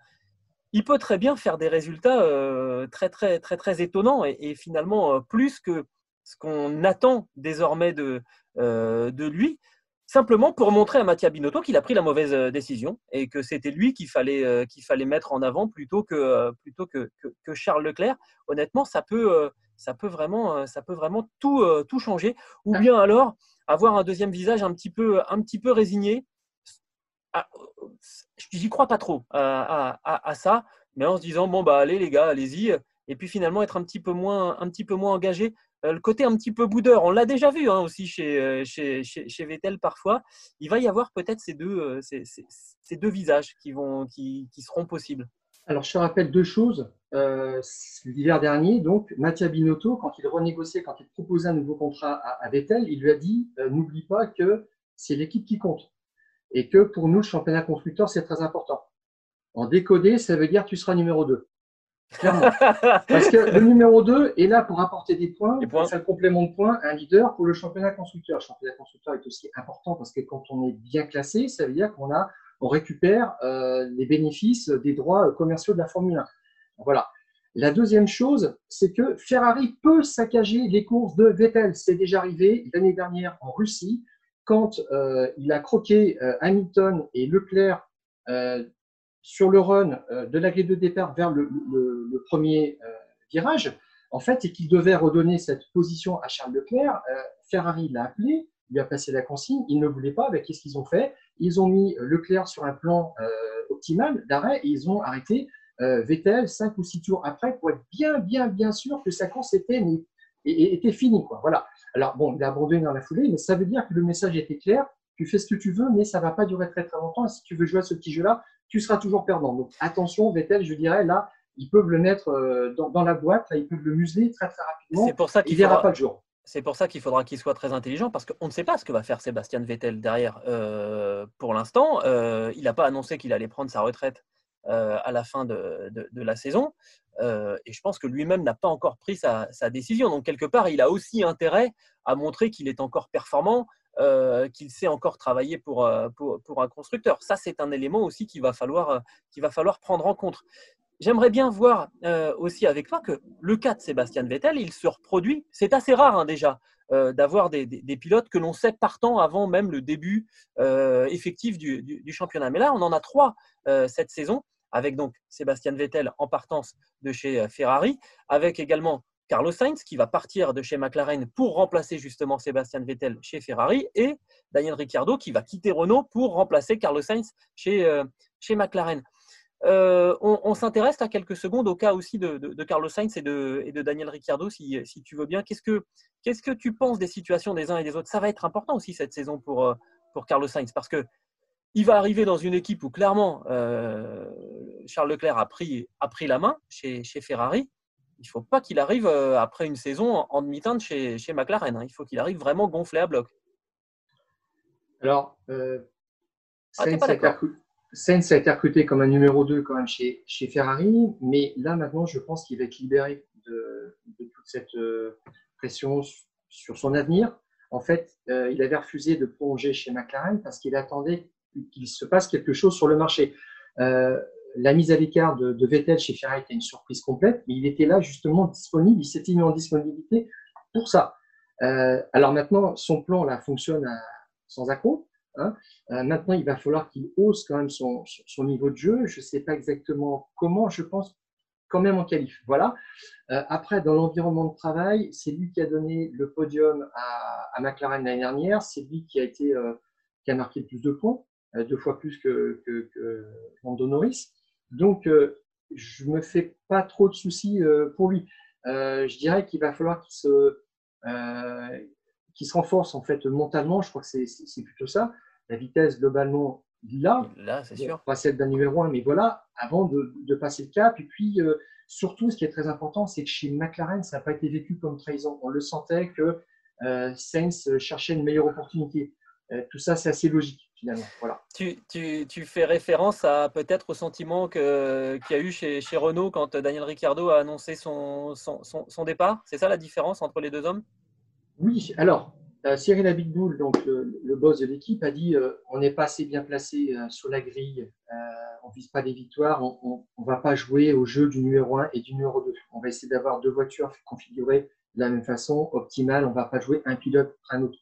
il peut très bien faire des résultats euh, très, étonnants et, finalement euh, plus que ce qu'on attend désormais de lui simplement pour montrer à Mattia Binotto qu'il a pris la mauvaise euh, décision et que c'était lui qu'il fallait, euh, fallait mettre en avant plutôt que, euh, plutôt que, Charles Leclerc. Honnêtement, ça peut, ça peut vraiment, ça peut vraiment tout, tout changer. Ou bien alors avoir un deuxième visage un petit peu, un petit peu résigné. Ah, j'y crois pas trop à, à, ça, mais en se disant bon bah allez les gars, allez-y. Et puis finalement être un petit peu moins, un petit peu moins engagé le côté un petit peu boudeur, on l'a déjà vu hein, aussi euh, chez, Vettel parfois. Il va y avoir peut-être ces deux, euh, visages qui, seront possibles. Alors, je te rappelle deux choses. L'hiver dernier, donc, Mattia Binotto, quand il renégociait, quand il proposait un nouveau contrat à, Vettel, il lui a dit N'oublie pas que c'est l'équipe qui compte et que pour nous, le championnat constructeur, c'est très important. En décodé, ça veut dire tu seras numéro 2. Clairement. Parce que le numéro 2 est là pour apporter des points, le complément de points, un leader pour le championnat constructeur. Le championnat constructeur est aussi important parce que quand on est bien classé, ça veut dire qu'on a, on récupère euh, les bénéfices des droits commerciaux de la Formule 1. Voilà. La deuxième chose, c'est que Ferrari peut saccager les courses de Vettel. C'est déjà arrivé l'année dernière en Russie, quand euh, il a croqué euh, Hamilton et Leclerc sur le run euh, de la grille de départ vers le, premier euh, virage, en fait, et qu'il devait redonner cette position à Charles Leclerc, euh, Ferrari l'a appelé, lui a passé la consigne, il ne voulait pas, avec qu'est-ce qu'ils ont fait? Ils ont mis Leclerc sur un plan optimal d'arrêt et ils ont arrêté Vettel 5 ou 6 tours après pour être bien, bien, bien sûr que sa course était, était finie. Voilà. Alors, bon, il a abandonné dans la foulée, mais ça veut dire que le message était clair tu fais ce que tu veux, mais ça ne va pas durer très très longtemps. Et si tu veux jouer à ce petit jeu-là, tu seras toujours perdant. Donc attention, Vettel, je dirais, là, ils peuvent le mettre euh, dans, la boîte, là, ils peuvent le museler très très rapidement. C'est pour ça qu'il verra pas le jour. C'est pour ça qu'il faudra qu'il soit très intelligent parce qu'on ne sait pas ce que va faire Sébastien Vettel derrière. Euh, pour l'instant, euh, il n'a pas annoncé qu'il allait prendre sa retraite à la fin de, la saison. et je pense que lui-même n'a pas encore pris sa, décision. Donc, quelque part, il a aussi intérêt à montrer qu'il est encore performant, qu'il sait encore travailler pour, pour, un constructeur. Ça, c'est un élément aussi qu'il va, falloir, qu'il va falloir prendre en compte. J'aimerais bien voir euh, aussi avec toi que le cas de Sébastien Vettel, il se reproduit. C'est assez rare hein, déjà euh, d'avoir des, pilotes que l'on sait partant avant même le début euh, effectif du, championnat. Mais là, on en a trois cette saison, avec donc Sébastien Vettel en partance de chez Ferrari, avec également Carlos Sainz qui va partir de chez McLaren pour remplacer justement Sébastien Vettel chez Ferrari et Daniel Ricciardo qui va quitter Renault pour remplacer Carlos Sainz chez, chez McLaren. Euh, on, s'intéresse à quelques secondes au cas aussi de, Carlos Sainz et de, Daniel Ricciardo, si, tu veux bien. Qu'est-ce que, tu penses des situations des uns et des autres? Ça va être important aussi cette saison pour, euh, Carlos Sainz, parce que il va arriver dans une équipe où clairement euh, Charles Leclerc a pris, la main chez, Ferrari. Il ne faut pas qu'il arrive après une saison en demi-teinte chez, McLaren. Hein. Il faut qu'il arrive vraiment gonflé à bloc. Alors, ah, Sainz, Sainz a été recruté comme un numéro 2 quand même chez, chez Ferrari, mais là maintenant, je pense qu'il va être libéré de, toute cette euh, pression sur son avenir. En fait, euh, il avait refusé de prolonger chez McLaren parce qu'il attendait qu'il se passe quelque chose sur le marché. Euh, la mise à l'écart de, Vettel chez Ferrari était une surprise complète, mais il était là justement disponible, il s'était mis en disponibilité pour ça. alors maintenant, son plan là fonctionne sans accroc. Hein. Euh, maintenant, il va falloir qu'il hausse quand même son, niveau de jeu. Je ne sais pas exactement comment, je pense quand même en qualif. Voilà. Euh, après, dans l'environnement de travail, c'est lui qui a donné le podium à, McLaren l'année dernière. C'est lui qui a, été, euh, marqué le plus de points, deux fois plus que, que, Norris. Donc, je ne me fais pas trop de soucis pour lui. je dirais qu'il va falloir qu'il se, qui se renforce en fait mentalement. Je crois que c'est plutôt ça. La vitesse globalement, là, là c'est sûr. Pas celle d'un numéro 1, mais voilà, avant de, de, passer le cap. Et puis euh, surtout, ce qui est très important, c'est que chez McLaren, ça n'a pas été vécu comme trahison. On le sentait que euh, Sainz cherchait une meilleure opportunité. Euh, tout ça, c'est assez logique. Finalement. Voilà. Tu, tu, tu, fais référence à peut-être au sentiment qu'il y a eu chez, chez, Renault quand Daniel Ricciardo a annoncé son, son, son départ. C'est ça la différence entre les deux hommes? Oui, alors, euh, Cyril Abitboul, donc le, boss de l'équipe, a dit euh, on n'est pas assez bien placé euh, sur la grille, on ne vise pas des victoires, on ne va pas jouer au jeu du numéro 1 et du numéro 2. On va essayer d'avoir deux voitures configurées de la même façon, optimale, on ne va pas jouer un pilote un autre.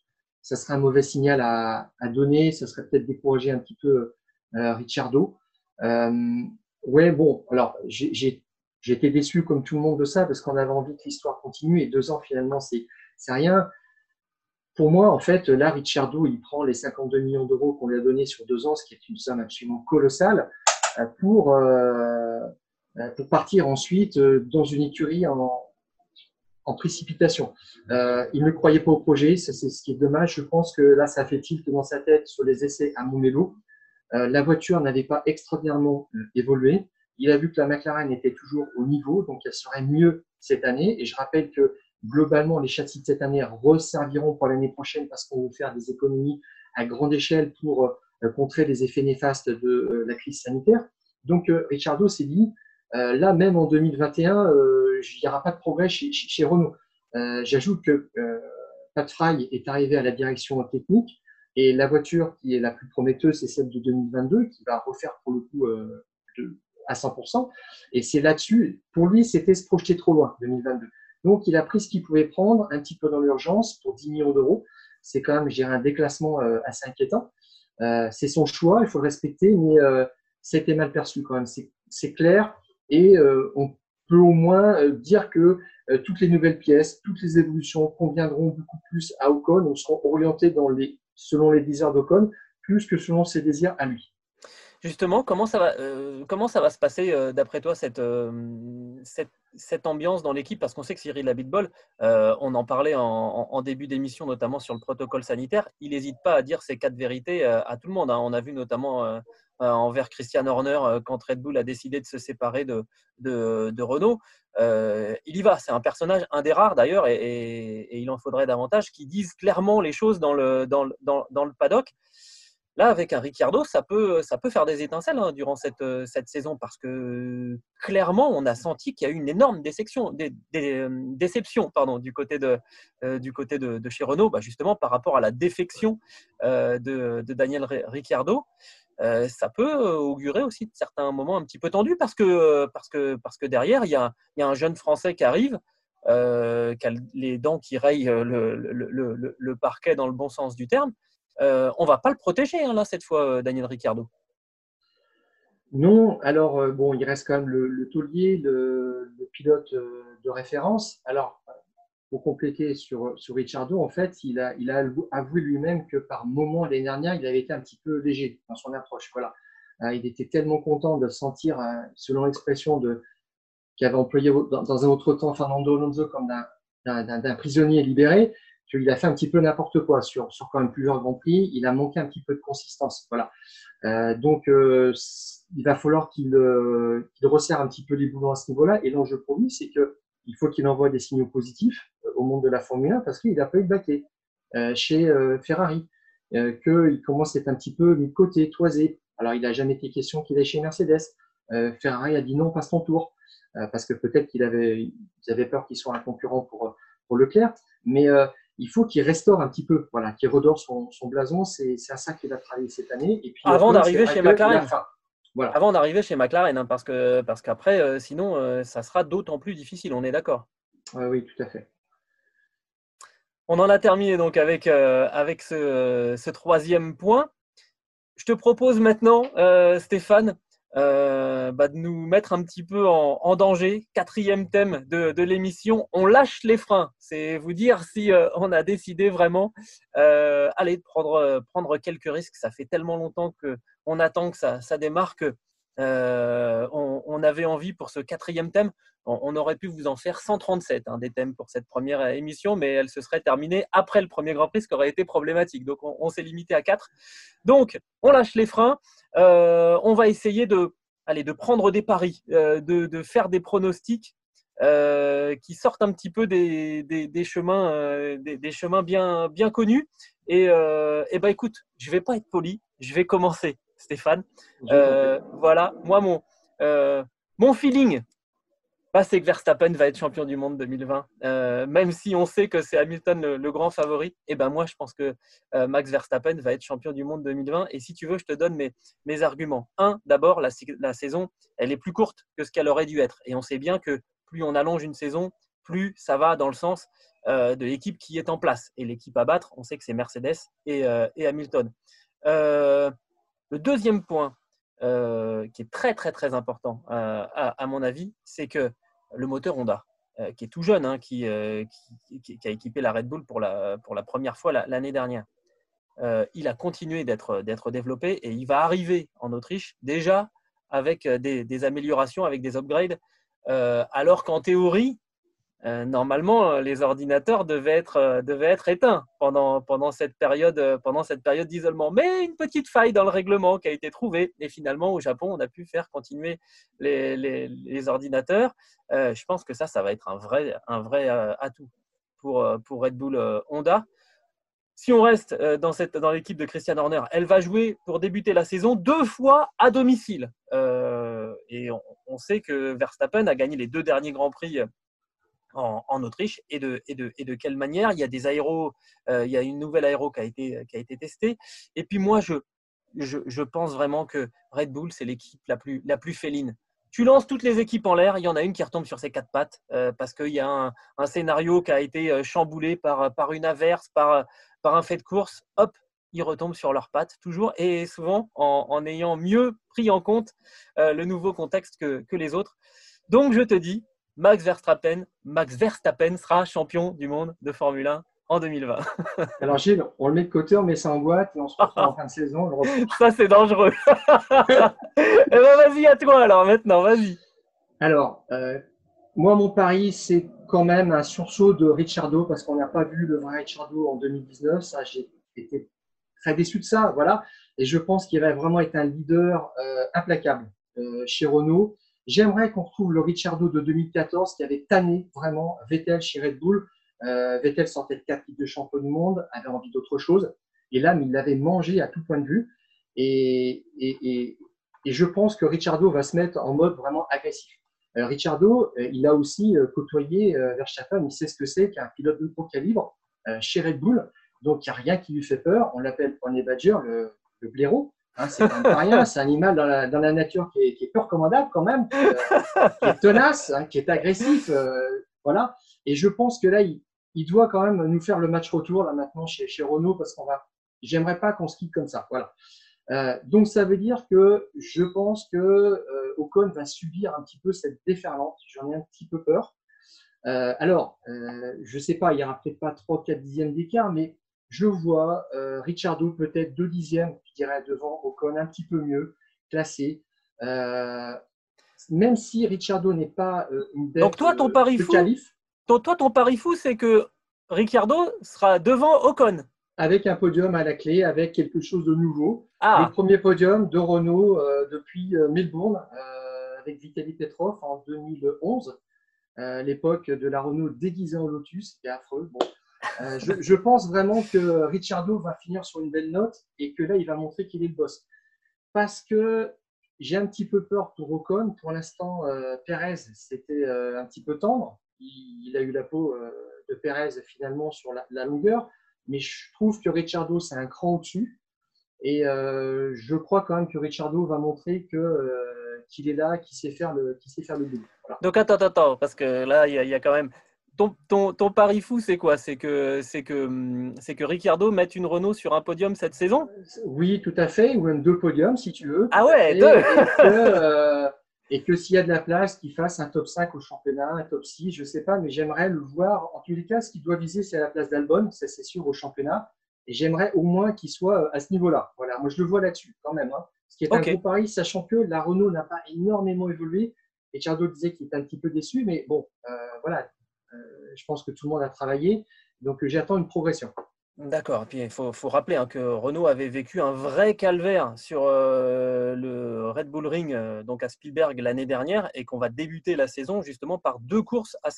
Ça serait un mauvais signal à, donner, ça serait peut-être décourager un petit peu Ricciardo. ouais, bon, alors j'ai été déçu comme tout le monde de ça parce qu'on avait envie que l'histoire continue et deux ans finalement c'est rien. Pour moi, en fait, là, Ricciardo, il prend les 52 millions d'euros qu'on lui a donnés sur deux ans, ce qui est une somme absolument colossale, euh, pour, euh, euh, pour partir ensuite dans une écurie en, en précipitation. il ne croyait pas au projet, c'est ce qui est dommage. Je pense que là, ça fait tilt dans sa tête sur les essais à Montmelo. la voiture n'avait pas extraordinairement évolué. Il a vu que la McLaren était toujours au niveau, donc elle serait mieux cette année. Et je rappelle que globalement, les châssis de cette année resserviront pour l'année prochaine parce qu'on va faire des économies à grande échelle pour euh, contrer les effets néfastes de euh, la crise sanitaire. Donc, euh, Ricciardo s'est dit, là, même en 2021, il n'y aura pas de progrès chez, Renault. J'ajoute que Pat Fry est arrivé à la direction technique et la voiture qui est la plus prometteuse, c'est celle de 2022 qui va refaire pour le coup à 100%. Et c'est là-dessus, pour lui, c'était se projeter trop loin, 2022. Donc, il a pris ce qu'il pouvait prendre un petit peu dans l'urgence pour 10 millions d'euros. C'est quand même, j'ai un déclassement euh, assez inquiétant. Euh, c'est son choix, il faut le respecter, mais euh, c'était mal perçu quand même. C'est clair et on peut au moins dire que toutes les nouvelles pièces, toutes les évolutions conviendront beaucoup plus à Ocon. On sera orienté dans les, selon les désirs d'Ocon plus que selon ses désirs à lui. Justement, comment ça va, va se passer d'après toi cette, ambiance dans l'équipe? Parce qu'on sait que Cyril Abitbol, on en parlait en, début d'émission, notamment sur le protocole sanitaire, il n'hésite pas à dire ses quatre vérités à tout le monde. Hein. On a vu notamment euh, envers Christian Horner euh, quand Red Bull a décidé de se séparer de, de, Renault. Euh, il y va, c'est un personnage, un des rares d'ailleurs, et, il en faudrait davantage, qui disent clairement les choses dans le, dans, dans, le paddock. Là, avec un Ricciardo, ça peut, ça peut faire des étincelles hein, durant cette, cette, saison parce que clairement, on a senti qu'il y a eu une énorme déception, déception pardon, du côté de, du côté de, chez Renault, bah, justement par rapport à la défection de, Daniel Ricciardo. Euh, ça peut euh, augurer aussi de certains moments un petit peu tendus parce que, euh, parce que, parce que derrière, il y, a, y a un jeune Français qui arrive, qui a les dents qui rayent le, le, le, parquet dans le bon sens du terme. on va pas le protéger, hein, là, cette fois, Daniel Ricciardo. Non, alors, bon, il reste quand même le, taulier, le, pilote de référence. Alors, pour compléter sur, sur Ricciardo, en fait, il a, il a avoué lui-même que par moment l'année dernière, il avait été un petit peu léger dans son approche. Voilà. Euh, il était tellement content de sentir, euh, selon l'expression de qu'avait employé dans, un autre temps Fernando Alonso comme d'un prisonnier libéré, qu'il a fait un petit peu n'importe quoi sur, sur quand même plusieurs grands prix. Il a manqué un petit peu de consistance. Voilà. Euh, donc, il va falloir qu'il resserre un petit peu les boulons à ce niveau-là. Et l'enjeu pour lui, c'est que il faut qu'il envoie des signaux positifs euh, au monde de la Formule 1 parce qu'il n'a pas eu de baquet euh, chez euh, Ferrari, qu'il commence à être un petit peu mis de côté, toisé. Alors, il n'a jamais été question qu'il aille chez Mercedes. Ferrari a dit non, passe ton tour, parce que peut-être qu'il avait, avaient peur qu'il soit un concurrent pour, pour Leclerc. Mais il faut qu'il restaure un petit peu, voilà, qu'il redore son, son blason. C'est à ça qu'il a travaillé cette année. Et puis, Avant d'arriver chez McLaren. Avant d'arriver chez McLaren, hein, parce que parce qu'après, euh, sinon, euh, ça sera d'autant plus difficile. On est d'accord. oui, tout à fait. On en a terminé donc avec, euh, avec ce, troisième point. Je te propose maintenant, Stéphane, bah, de nous mettre un petit peu en, danger. Quatrième thème de, de l'émission, on lâche les freins. C'est vous dire si on a décidé vraiment, allez, de prendre, prendre quelques risques. Ça fait tellement longtemps que on attend que ça, ça démarre euh, on, avait envie pour ce quatrième thème. On, aurait pu vous en faire 137 hein, des thèmes pour cette première émission, mais elle se serait terminée après le premier Grand Prix, ce qui aurait été problématique. Donc on, s'est limité à quatre. Donc on lâche les freins. Euh, on va essayer de, de prendre des paris, euh, de, faire des pronostics qui sortent un petit peu des, chemins, des, chemins bien, bien connus. Et, et bah, écoute, je vais pas être poli, je vais commencer. Stéphane. Euh, voilà, moi, mon, euh, mon feeling, bah, c'est que Verstappen va être champion du monde 2020. Euh, même si on sait que c'est Hamilton le, grand favori, et eh ben moi, je pense que Max Verstappen va être champion du monde 2020. Et si tu veux, je te donne mes, mes arguments. Un, d'abord, la, la, saison, elle est plus courte que ce qu'elle aurait dû être. Et on sait bien que plus on allonge une saison, plus ça va dans le sens de l'équipe qui est en place. Et l'équipe à battre, on sait que c'est Mercedes et, et Hamilton. Le deuxième point euh, qui est très très très important euh, à, mon avis, c'est que le moteur Honda, euh, qui est tout jeune, hein, qui, a équipé la Red Bull pour la, première fois l'année dernière, il a continué d'être développé et il va arriver en Autriche déjà avec des améliorations, avec des upgrades, alors qu'en théorie, euh, normalement, euh, les ordinateurs devaient être, euh, devaient être éteints pendant, pendant cette période, période d'isolement. Mais une petite faille dans le règlement qui a été trouvée. Et finalement, au Japon, on a pu faire continuer les, les, ordinateurs. je pense que ça, ça va être un vrai, un vrai atout pour, pour Red Bull Honda. Si on reste dans, cette, dans l'équipe de Christian Horner, elle va jouer pour débuter la saison deux fois à domicile. et on, sait que Verstappen a gagné les deux derniers Grands Prix en, Autriche et de, et, de, et de quelle manière. Il y a des aéros, euh, il y a une nouvelle aéro qui a été, qui a été testée. Et puis moi, je, je, je pense vraiment que Red Bull, c'est l'équipe la plus, la plus féline. Tu lances toutes les équipes en l'air, il y en a une qui retombe sur ses quatre pattes euh, parce qu'il y a un, scénario qui a été euh, chamboulé par, par une averse, par, par un fait de course. Hop, ils retombent sur leurs pattes toujours et souvent en, en ayant mieux pris en compte le nouveau contexte que, que les autres. Donc je te dis, Max Verstappen, Max Verstappen sera champion du monde de Formule 1 en 2020. Alors Gilles, on le met de côté, on met ça en boîte et on se retrouve en fin de saison. Ça, c'est dangereux. eh ben, vas-y, à toi alors maintenant, vas-y. Alors, euh, moi, mon pari, c'est quand même un sursaut de Richardo parce qu'on n'a pas vu le vrai Richardo en 2019. Ça, j'ai été très déçu de ça. Voilà. Et je pense qu'il va vraiment être un leader euh, implacable euh, chez Renault. J'aimerais qu'on retrouve le Richardo de 2014 qui avait tanné vraiment Vettel chez Red Bull. Euh, Vettel sortait de 4 titres de champion du monde, avait envie d'autre chose. Et là, il l'avait mangé à tout point de vue. Et, je pense que Ricciardo va se mettre en mode vraiment agressif. Euh, Ricciardo, euh, il a aussi euh, côtoyé Verstappen, il sait ce que c'est qu'un pilote de haut calibre chez Red Bull. Donc, il n'y a rien qui lui fait peur. On l'appelle Pony Badger, le, le blaireau. Hein, c'est rien, c'est un animal dans la, nature qui est, qui est, peu recommandable quand même, qui, est tenace, hein, qui est agressif. voilà. Et je pense que là, il, doit quand même nous faire le match retour là maintenant chez, chez Renault parce qu'on va. J'aimerais pas qu'on se quitte comme ça. Voilà. Euh, donc ça veut dire que je pense que euh, Ocon va subir un petit peu cette déferlante. J'en ai un petit peu peur. Euh, alors, euh, je sais pas, il y aura peut-être pas 3-4 dixièmes d'écart, mais je vois euh, Ricciardo peut-être 2 dixièmes, je dirais, devant Ocon, un petit peu mieux, classé. Euh, même si Ricciardo n'est pas une bête Donc toi, ton pari fou, toi, ton pari fou, c'est que Ricciardo sera devant Ocon. Avec un podium à la clé, avec quelque chose de nouveau. Ah. Le premier podium de Renault euh, depuis euh, Melbourne, euh, avec Vitaly Petrov en 2011. Euh, l'époque de la Renault déguisée en Lotus, c'était affreux. Bon. Je, je, pense vraiment que Ricciardo va finir sur une belle note et que là, il va montrer qu'il est le boss. Parce que j'ai un petit peu peur pour Ocon. Pour l'instant, Perez, c'était un petit peu tendre il, a eu la peau euh, de Perez finalement sur la, longueur. Mais je trouve que Ricciardo, c'est un cran au-dessus. Et euh, je crois quand même que Ricciardo va montrer euh, qu'il est là, qu'il sait faire le, qu'il sait faire le boulot. Donc attends, attends, parce que là, il y, a quand même ton, ton, ton pari fou, c'est quoi? C'est que c'est que c'est que Ricciardo mette une Renault sur un podium cette saison? Oui, tout à fait, ou même deux podiums si tu veux. Ah ouais, et, deux. Et que, euh, et que s'il y a de la place, qu'il fasse un top 5 au championnat, un top 6, je ne sais pas, mais j'aimerais le voir. En tous les cas, ce qu'il doit viser, c'est la place d'Albon, ça c'est sûr au championnat. Et j'aimerais au moins qu'il soit euh, à ce niveau-là. Voilà, moi je le vois là-dessus quand même. Hein. Ce qui est okay. un gros pari, sachant que la Renault n'a pas énormément évolué. Et Chardo disait qu'il était un petit peu déçu, mais bon, euh, voilà, je pense que tout le monde a travaillé. Donc j'attends une progression. D'accord. Puis il faut, rappeler hein, que Renault avait vécu un vrai calvaire sur euh, le Red Bull Ring, euh, donc à Spielberg l'année dernière, et qu'on va débuter la saison justement par deux courses à,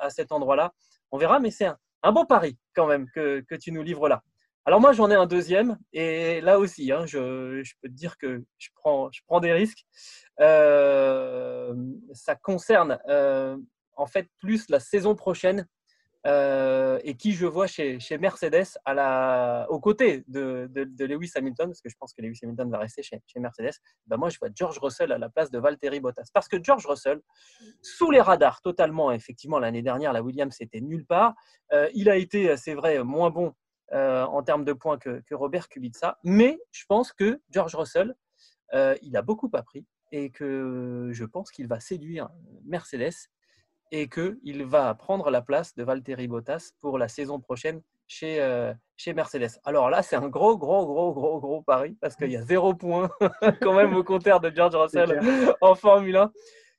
à cet endroit-là. On verra, mais c'est un, un, bon pari quand même que, que, tu nous livres là. Alors moi, j'en ai un deuxième, et là aussi, hein, je, je, peux te dire que je prends, je prends des risques. Euh, ça concerne en fait plus la saison prochaine euh, et qui je vois chez, chez Mercedes à la, aux côtés de, Lewis Hamilton, parce que je pense que Lewis Hamilton va rester chez, chez Mercedes, ben moi je vois George Russell à la place de Valtteri Bottas. Parce que George Russell, sous les radars totalement, effectivement, l'année dernière, la Williams c'était nulle part. Euh, il a été, c'est vrai, moins bon euh, en termes de points que, que, Robert Kubica, mais je pense que George Russell, il a beaucoup appris et que je pense qu'il va séduire Mercedes et qu'il va prendre la place de Valtteri Bottas pour la saison prochaine chez, euh, chez Mercedes. Alors là, c'est un gros, gros, gros, gros, gros pari parce qu'il y a zéro point quand même au compteur de George Russell en Formule 1.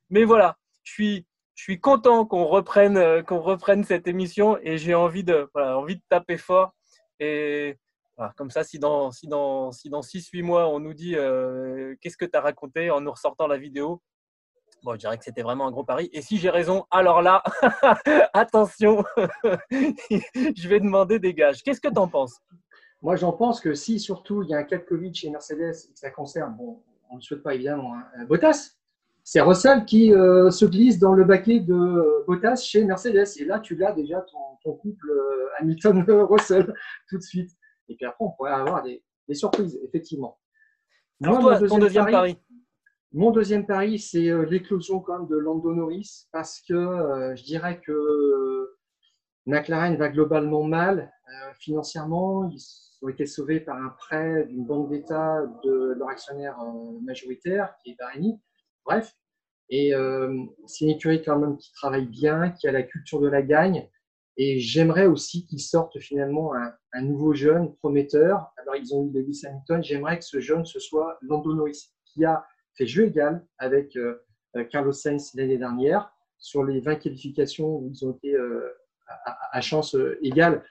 Mais voilà, je suis, je suis content qu'on reprenne, euh, qu'on reprenne cette émission et j'ai envie de, voilà, envie de taper fort. Et voilà, comme ça, si dans, si dans, si dans 6-8 mois, on nous dit euh, qu'est-ce que tu as raconté en nous ressortant la vidéo, Bon, je dirais que c'était vraiment un gros pari. Et si j'ai raison, alors là, attention, je vais demander des gages. Qu'est-ce que tu en penses? Moi, j'en pense que si surtout il y a un cas de Covid chez Mercedes et que ça concerne, bon, on ne le souhaite pas évidemment, hein, Bottas, c'est Russell qui euh, se glisse dans le baquet de euh, Bottas chez Mercedes. Et là, tu l'as déjà ton, ton couple euh, Hamilton-Russell tout de suite. Et puis après, on pourrait avoir des, des surprises, effectivement. Alors Moi, toi, ton deuxième pari, pari? Mon deuxième pari, c'est euh, l'éclosion quand même de Lando Norris parce que euh, je dirais que McLaren va globalement mal euh, financièrement. Ils ont été sauvés par un prêt d'une banque d'État de leur actionnaire euh, majoritaire qui est Bahreïni. Bref, et euh, c'est une écurie quand même qui travaille bien, qui a la culture de la gagne. Et j'aimerais aussi qu'il sorte finalement un, nouveau jeune prometteur. Alors, ils ont eu Lewis Hamilton. J'aimerais que ce jeune, ce soit Lando Norris, qui a fait jeu égal avec euh, euh, Carlos Sainz l'année dernière sur les 20 qualifications où ils ont été euh, à, chance égale.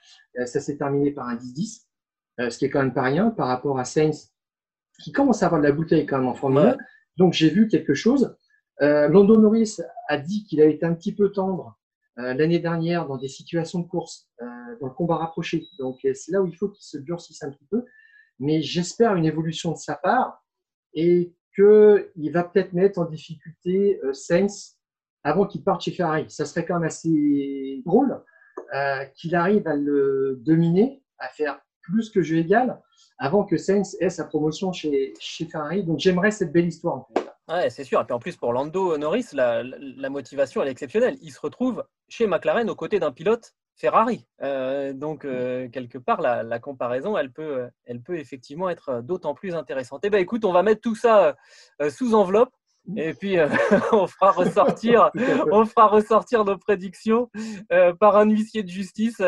ça s'est terminé par un 10-10, ce qui est quand même pas rien par rapport à Sainz, qui commence à avoir de la bouteille quand même en Formule Donc, j'ai vu quelque chose. Lando Norris a dit qu'il a été un petit peu tendre l'année dernière dans des situations de course, dans le combat rapproché. Donc c'est là où il faut qu'il se durcisse un petit peu. Mais j'espère une évolution de sa part et qu'il va peut-être mettre en difficulté Sainz avant qu'il parte chez Ferrari. Ça serait quand même assez drôle qu'il arrive à le dominer, à faire plus que jeu égal, avant que Sainz ait sa promotion chez, chez Ferrari. Donc j'aimerais cette belle histoire en. Ouais, c'est sûr. Et puis en plus, pour Lando Norris, la, motivation, est exceptionnelle. Il se retrouve chez McLaren aux côtés d'un pilote Ferrari. Euh, donc, euh, quelque part, la, comparaison, elle peut, elle peut effectivement être d'autant plus intéressante. Eh bien, écoute, on va mettre tout ça euh, sous enveloppe. Et puis, on, fera ressortir, on fera ressortir nos prédictions par un huissier de justice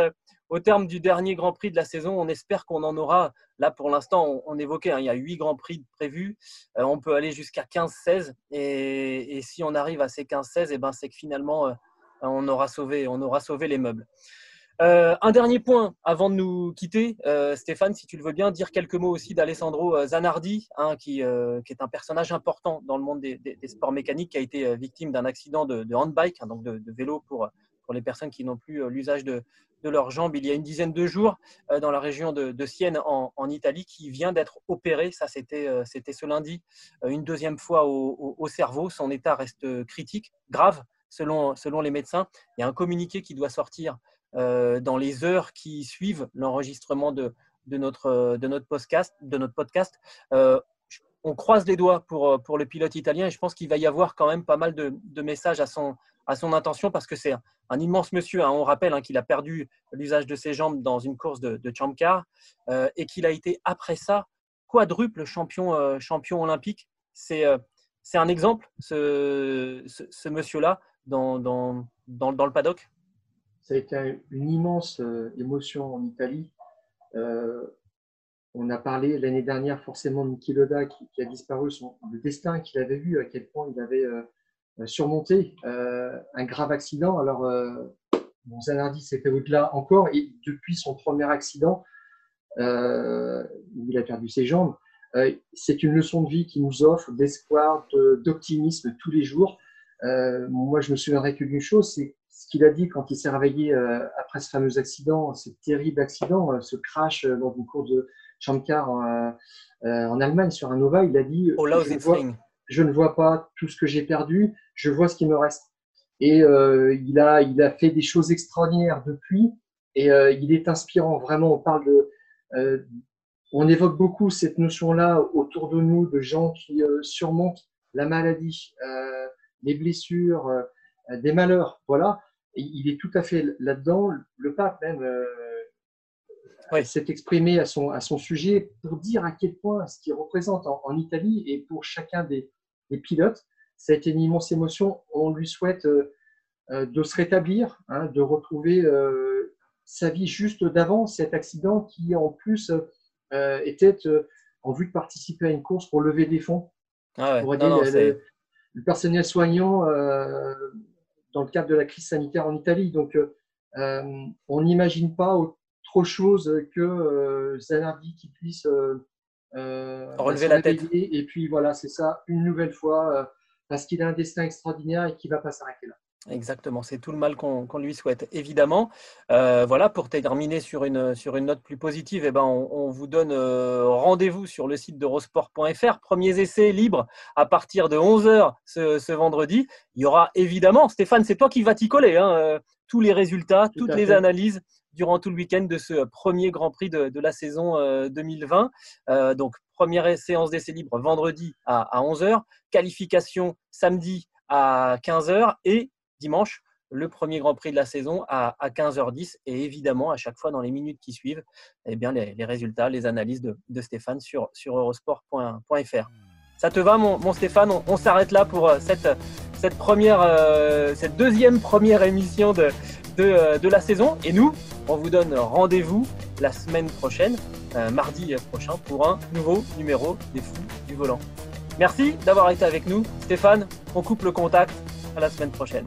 au terme du dernier Grand Prix de la saison, on espère qu'on en aura. Là, pour l'instant, on, évoquait, hein, il y a 8 Grands Prix prévus. Euh, on peut aller jusqu'à 15-16. Et, si on arrive à ces 15-16, eh ben, c'est que finalement, euh, on, aura sauvé, on aura sauvé les meubles. Euh, un dernier point avant de nous quitter, Stéphane, si tu le veux bien, dire quelques mots aussi d'Alessandro Zanardi, hein, qui, est un personnage important dans le monde des, sports mécaniques, qui a été victime d'un accident de, handbike, hein, donc de, vélo pour, pour les personnes qui n'ont plus l'usage de, de leurs jambes il y a une dizaine de jours euh, dans la région de, Sienne en, Italie qui vient d'être opéré. Ça, c'était euh, ce lundi, euh, une deuxième fois au, cerveau. Son état reste critique, grave, selon, selon les médecins. Il y a un communiqué qui doit sortir dans les heures qui suivent l'enregistrement de, de, notre, de, notre podcast. De notre podcast. on croise les doigts pour, pour le pilote italien et je pense qu'il va y avoir quand même pas mal de, messages à son, à son intention parce que c'est un, immense monsieur. Hein. On rappelle hein, qu'il a perdu l'usage de ses jambes dans une course de, de champ car euh, et qu'il a été après ça quadruple champion, euh, champion olympique. C'est euh, un exemple, ce, ce, monsieur-là, dans, dans, dans, le paddock Ça a été une immense émotion en Italie. on a parlé l'année dernière forcément de Niki Loda qui, a disparu, son, le destin qu'il avait vu, à quel point il avait euh, surmonter euh, un grave accident. Alors, euh, Zanardi s'est fait au-delà encore, et depuis son premier accident, il a perdu ses jambes, c'est une leçon de vie qui nous offre d'espoir, d'optimisme tous les jours. Moi, je me souviendrai que d'une chose, c'est ce qu'il a dit quand il s'est réveillé après ce fameux accident, ce terrible accident, ce crash dans une course de Chamcar en, Allemagne sur un Nova. Il a dit oh, je ne vois pas tout ce que j'ai perdu, je vois ce qui me reste. Et euh, il, a, il a fait des choses extraordinaires depuis, et euh, il est inspirant. Vraiment, on parle de, euh, on évoque beaucoup cette notion-là autour de nous de gens qui surmontent la maladie, les blessures, des malheurs. Voilà, et il est tout à fait là-dedans. Le pape même s'est exprimé à son, à son sujet pour dire à quel point ce qu'il représente en, Italie et pour chacun des, des, pilotes, ça a été une immense émotion. On lui souhaite euh, euh, de se rétablir, hein, de retrouver euh, sa vie juste d'avant cet accident qui en plus était en vue de participer à une course pour lever des fonds. Ah pour aider le, le, personnel soignant dans le cadre de la crise sanitaire en Italie. Donc, on n'imagine pas chose que euh, Zanardi qui puisse euh, euh, relever la tête. Et puis voilà, c'est ça, une nouvelle fois, parce qu'il a un destin extraordinaire et qui va pas s'arrêter là. Exactement, c'est tout le mal qu'on lui souhaite, évidemment. voilà, pour terminer sur une, sur une note plus positive, eh ben, on, vous donne rendez-vous sur le site d'Eurosport.fr. Premiers essais libres à partir de 11h ce, vendredi. Il y aura évidemment, Stéphane, c'est toi qui vas t'y coller, hein, tous les résultats, toutes les analyses durant tout le week-end de ce premier Grand Prix de, la saison 2020. Euh, euh, donc, première séance d'essai libre vendredi à, 11h, qualification samedi à 15h et dimanche, le premier Grand Prix de la saison à, 15h10 et évidemment à chaque fois dans les minutes qui suivent, eh bien, les, résultats, les analyses de, Stéphane sur, eurosport.fr. Ça te va mon, Stéphane? On, s'arrête là pour euh, cette, cette, deuxième première émission de, de, la saison. Et nous, on vous donne rendez-vous la semaine prochaine, mardi prochain, pour un nouveau numéro des Fous du Volant. Merci d'avoir été avec nous. Stéphane, on coupe le contact. À la semaine prochaine.